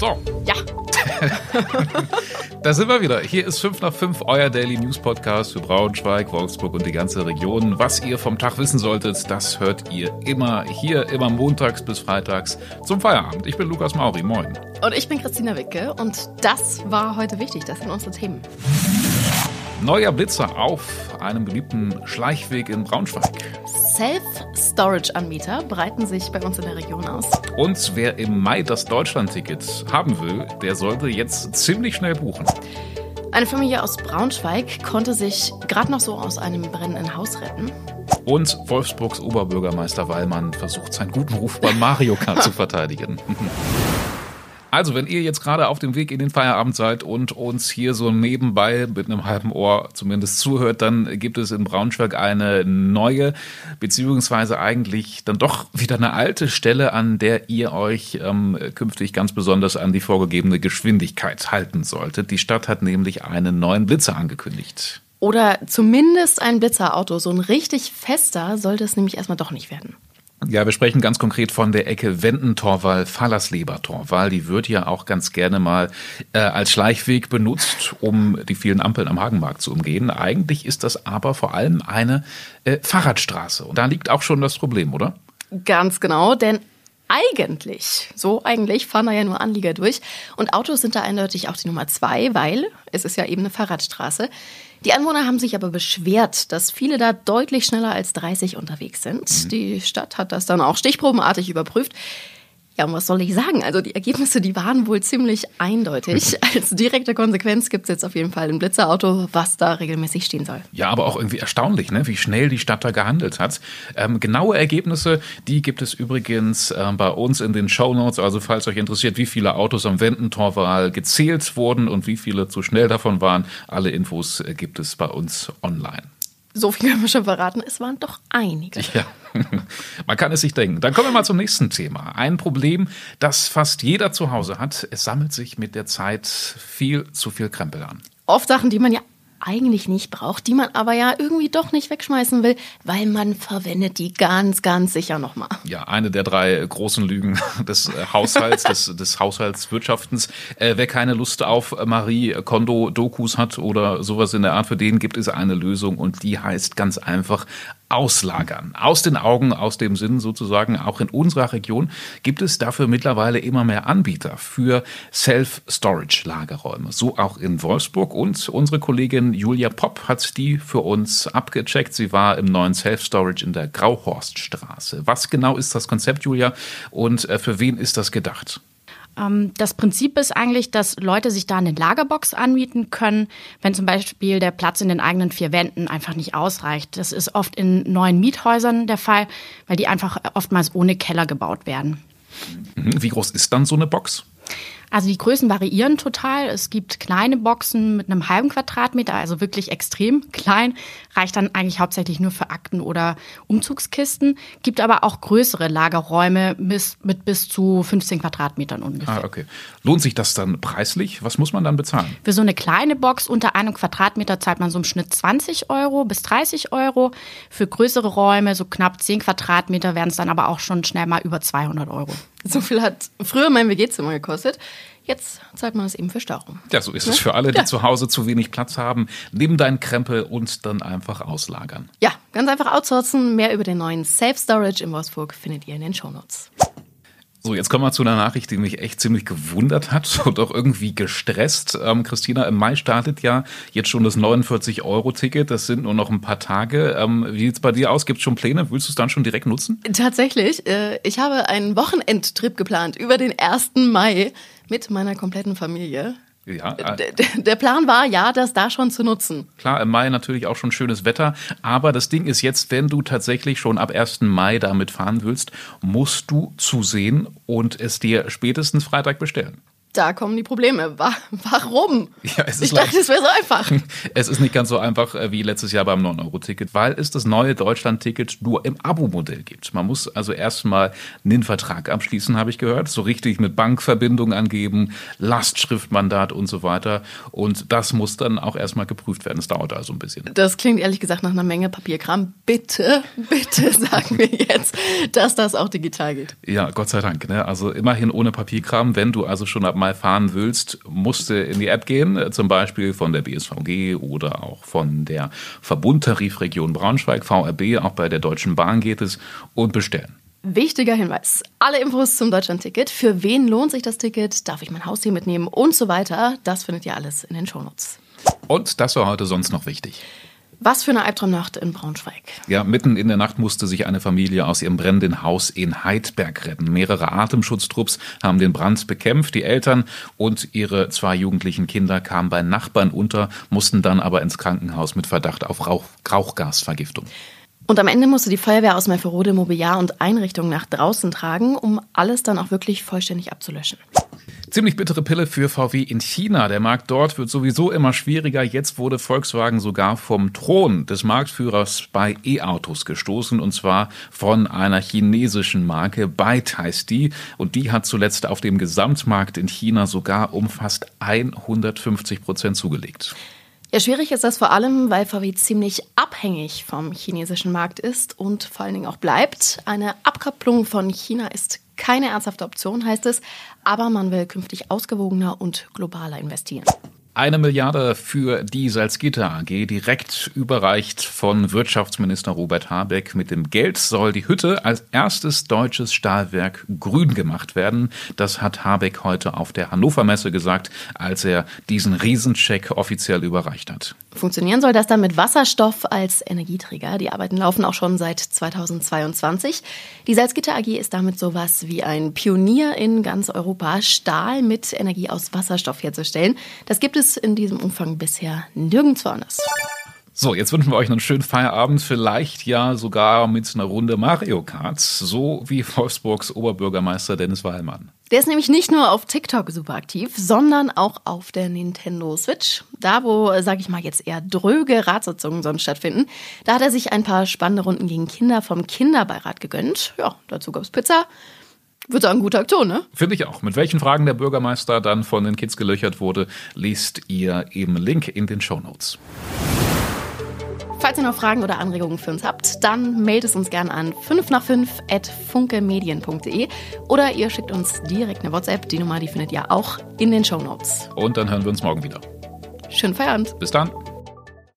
So. Ja. da sind wir wieder. Hier ist 5 nach 5, euer Daily News Podcast für Braunschweig, Wolfsburg und die ganze Region. Was ihr vom Tag wissen solltet, das hört ihr immer hier, immer montags bis freitags zum Feierabend. Ich bin Lukas Mauri. Moin. Und ich bin Christina Wicke und das war heute wichtig. Das sind unsere Themen. Neuer Blitzer auf einem beliebten Schleichweg in Braunschweig. Self-Storage-Anbieter breiten sich bei uns in der Region aus. Und wer im Mai das Deutschland-Ticket haben will, der sollte jetzt ziemlich schnell buchen. Eine Familie aus Braunschweig konnte sich gerade noch so aus einem brennenden Haus retten. Und Wolfsburgs Oberbürgermeister Wallmann versucht seinen guten Ruf beim Mario Kart zu verteidigen. Also, wenn ihr jetzt gerade auf dem Weg in den Feierabend seid und uns hier so nebenbei mit einem halben Ohr zumindest zuhört, dann gibt es in Braunschweig eine neue, beziehungsweise eigentlich dann doch wieder eine alte Stelle, an der ihr euch ähm, künftig ganz besonders an die vorgegebene Geschwindigkeit halten solltet. Die Stadt hat nämlich einen neuen Blitzer angekündigt. Oder zumindest ein Blitzerauto. So ein richtig fester sollte es nämlich erstmal doch nicht werden. Ja, wir sprechen ganz konkret von der Ecke Wendentorwall, Fallersleber-Torwall. Die wird ja auch ganz gerne mal äh, als Schleichweg benutzt, um die vielen Ampeln am Hagenmarkt zu umgehen. Eigentlich ist das aber vor allem eine äh, Fahrradstraße. Und da liegt auch schon das Problem, oder? Ganz genau, denn eigentlich, so eigentlich, fahren da ja nur Anlieger durch. Und Autos sind da eindeutig auch die Nummer zwei, weil es ist ja eben eine Fahrradstraße. Die Anwohner haben sich aber beschwert, dass viele da deutlich schneller als 30 unterwegs sind. Mhm. Die Stadt hat das dann auch stichprobenartig überprüft. Ja, und was soll ich sagen? Also die Ergebnisse, die waren wohl ziemlich eindeutig. Als direkte Konsequenz gibt es jetzt auf jeden Fall ein Blitzerauto, was da regelmäßig stehen soll. Ja, aber auch irgendwie erstaunlich, ne? wie schnell die Stadt da gehandelt hat. Ähm, genaue Ergebnisse, die gibt es übrigens äh, bei uns in den Show Notes. Also falls euch interessiert, wie viele Autos am Wendentorwahl gezählt wurden und wie viele zu schnell davon waren, alle Infos äh, gibt es bei uns online. So viel können wir schon verraten, es waren doch einige. Ja, man kann es sich denken. Dann kommen wir mal zum nächsten Thema. Ein Problem, das fast jeder zu Hause hat. Es sammelt sich mit der Zeit viel zu viel Krempel an. Oft Sachen, die man ja eigentlich nicht braucht, die man aber ja irgendwie doch nicht wegschmeißen will, weil man verwendet die ganz, ganz sicher nochmal. Ja, eine der drei großen Lügen des äh, Haushalts, des, des Haushaltswirtschaftens. Äh, wer keine Lust auf Marie Kondo-Dokus hat oder sowas in der Art, für den gibt es eine Lösung und die heißt ganz einfach auslagern. Aus den Augen, aus dem Sinn sozusagen. Auch in unserer Region gibt es dafür mittlerweile immer mehr Anbieter für Self-Storage-Lagerräume. So auch in Wolfsburg. Und unsere Kollegin Julia Popp hat die für uns abgecheckt. Sie war im neuen Self-Storage in der Grauhorststraße. Was genau ist das Konzept, Julia? Und äh, für wen ist das gedacht? Ähm, das Prinzip ist eigentlich, dass Leute sich da eine Lagerbox anmieten können, wenn zum Beispiel der Platz in den eigenen vier Wänden einfach nicht ausreicht. Das ist oft in neuen Miethäusern der Fall, weil die einfach oftmals ohne Keller gebaut werden. Mhm. Wie groß ist dann so eine Box? Also die Größen variieren total. Es gibt kleine Boxen mit einem halben Quadratmeter, also wirklich extrem klein, reicht dann eigentlich hauptsächlich nur für Akten oder Umzugskisten. Gibt aber auch größere Lagerräume mit bis zu 15 Quadratmetern ungefähr. Ah, okay. Lohnt sich das dann preislich? Was muss man dann bezahlen? Für so eine kleine Box unter einem Quadratmeter zahlt man so im Schnitt 20 Euro bis 30 Euro. Für größere Räume, so knapp 10 Quadratmeter, werden es dann aber auch schon schnell mal über 200 Euro. So viel hat früher mein WG-Zimmer gekostet. Jetzt zahlt man es eben für Stauung. Ja, so ist es für alle, die ja. zu Hause zu wenig Platz haben. Nimm deinen Krempel und dann einfach auslagern. Ja, ganz einfach outsourcen. Mehr über den neuen Self-Storage in Wolfsburg findet ihr in den Shownotes. So, jetzt kommen wir zu einer Nachricht, die mich echt ziemlich gewundert hat und auch irgendwie gestresst. Ähm, Christina, im Mai startet ja jetzt schon das 49-Euro-Ticket. Das sind nur noch ein paar Tage. Ähm, wie sieht es bei dir aus? Gibt es schon Pläne? Willst du es dann schon direkt nutzen? Tatsächlich. Äh, ich habe einen Wochenendtrip geplant über den 1. Mai mit meiner kompletten Familie. Ja, äh, der Plan war ja, das da schon zu nutzen. Klar, im Mai natürlich auch schon schönes Wetter. Aber das Ding ist jetzt, wenn du tatsächlich schon ab 1. Mai damit fahren willst, musst du zusehen und es dir spätestens Freitag bestellen da kommen die Probleme. Warum? Ja, ich dachte, es wäre so einfach. Es ist nicht ganz so einfach äh, wie letztes Jahr beim 9-Euro-Ticket, weil es das neue Deutschland-Ticket nur im Abo-Modell gibt. Man muss also erstmal einen Vertrag abschließen, habe ich gehört, so richtig mit Bankverbindung angeben, Lastschriftmandat und so weiter. Und das muss dann auch erstmal geprüft werden. Es dauert also ein bisschen. Das klingt ehrlich gesagt nach einer Menge Papierkram. Bitte, bitte sag mir jetzt, dass das auch digital geht. Ja, Gott sei Dank. Ne? Also immerhin ohne Papierkram, wenn du also schon ab mal fahren willst, musst du in die App gehen, zum Beispiel von der BSVG oder auch von der Verbundtarifregion Braunschweig, VRB, auch bei der Deutschen Bahn geht es, und bestellen. Wichtiger Hinweis. Alle Infos zum Deutschland-Ticket. Für wen lohnt sich das Ticket? Darf ich mein Haustier mitnehmen? Und so weiter. Das findet ihr alles in den Shownotes. Und das war heute sonst noch wichtig. Was für eine Albtraumnacht in Braunschweig. Ja, mitten in der Nacht musste sich eine Familie aus ihrem brennenden Haus in Heidberg retten. Mehrere Atemschutztrupps haben den Brand bekämpft. Die Eltern und ihre zwei jugendlichen Kinder kamen bei Nachbarn unter, mussten dann aber ins Krankenhaus mit Verdacht auf Rauch Rauchgasvergiftung. Und am Ende musste die Feuerwehr aus Melferode Mobiliar und Einrichtungen nach draußen tragen, um alles dann auch wirklich vollständig abzulöschen. Ziemlich bittere Pille für VW in China. Der Markt dort wird sowieso immer schwieriger. Jetzt wurde Volkswagen sogar vom Thron des Marktführers bei E-Autos gestoßen und zwar von einer chinesischen Marke. Byte heißt die und die hat zuletzt auf dem Gesamtmarkt in China sogar um fast 150 Prozent zugelegt. Ja, schwierig ist das vor allem, weil VW ziemlich abhängig vom chinesischen Markt ist und vor allen Dingen auch bleibt. Eine Abkopplung von China ist keine ernsthafte Option, heißt es, aber man will künftig ausgewogener und globaler investieren. Eine Milliarde für die Salzgitter AG, direkt überreicht von Wirtschaftsminister Robert Habeck. Mit dem Geld soll die Hütte als erstes deutsches Stahlwerk grün gemacht werden. Das hat Habeck heute auf der Hannover Messe gesagt, als er diesen Riesencheck offiziell überreicht hat. Funktionieren soll das dann mit Wasserstoff als Energieträger. Die Arbeiten laufen auch schon seit 2022. Die Salzgitter AG ist damit sowas wie ein Pionier in ganz Europa, Stahl mit Energie aus Wasserstoff herzustellen. Das gibt es in diesem Umfang bisher nirgendwo anders. So, jetzt wünschen wir euch einen schönen Feierabend, vielleicht ja sogar mit einer Runde Mario Kart, so wie Wolfsburgs Oberbürgermeister Dennis Wallmann. Der ist nämlich nicht nur auf TikTok super aktiv, sondern auch auf der Nintendo Switch. Da, wo, sag ich mal, jetzt eher dröge Ratssitzungen sonst stattfinden, da hat er sich ein paar spannende Runden gegen Kinder vom Kinderbeirat gegönnt. Ja, dazu gab's Pizza. Würde sagen, gute Aktion, ne? Finde ich auch. Mit welchen Fragen der Bürgermeister dann von den Kids gelöchert wurde, liest ihr im Link in den Show Notes. Falls ihr noch Fragen oder Anregungen für uns habt, dann meldet es uns gerne an 5 nach 5 at funkemedien.de oder ihr schickt uns direkt eine WhatsApp. Die Nummer, die findet ihr auch in den Show Notes. Und dann hören wir uns morgen wieder. Schönen Feierabend. Bis dann.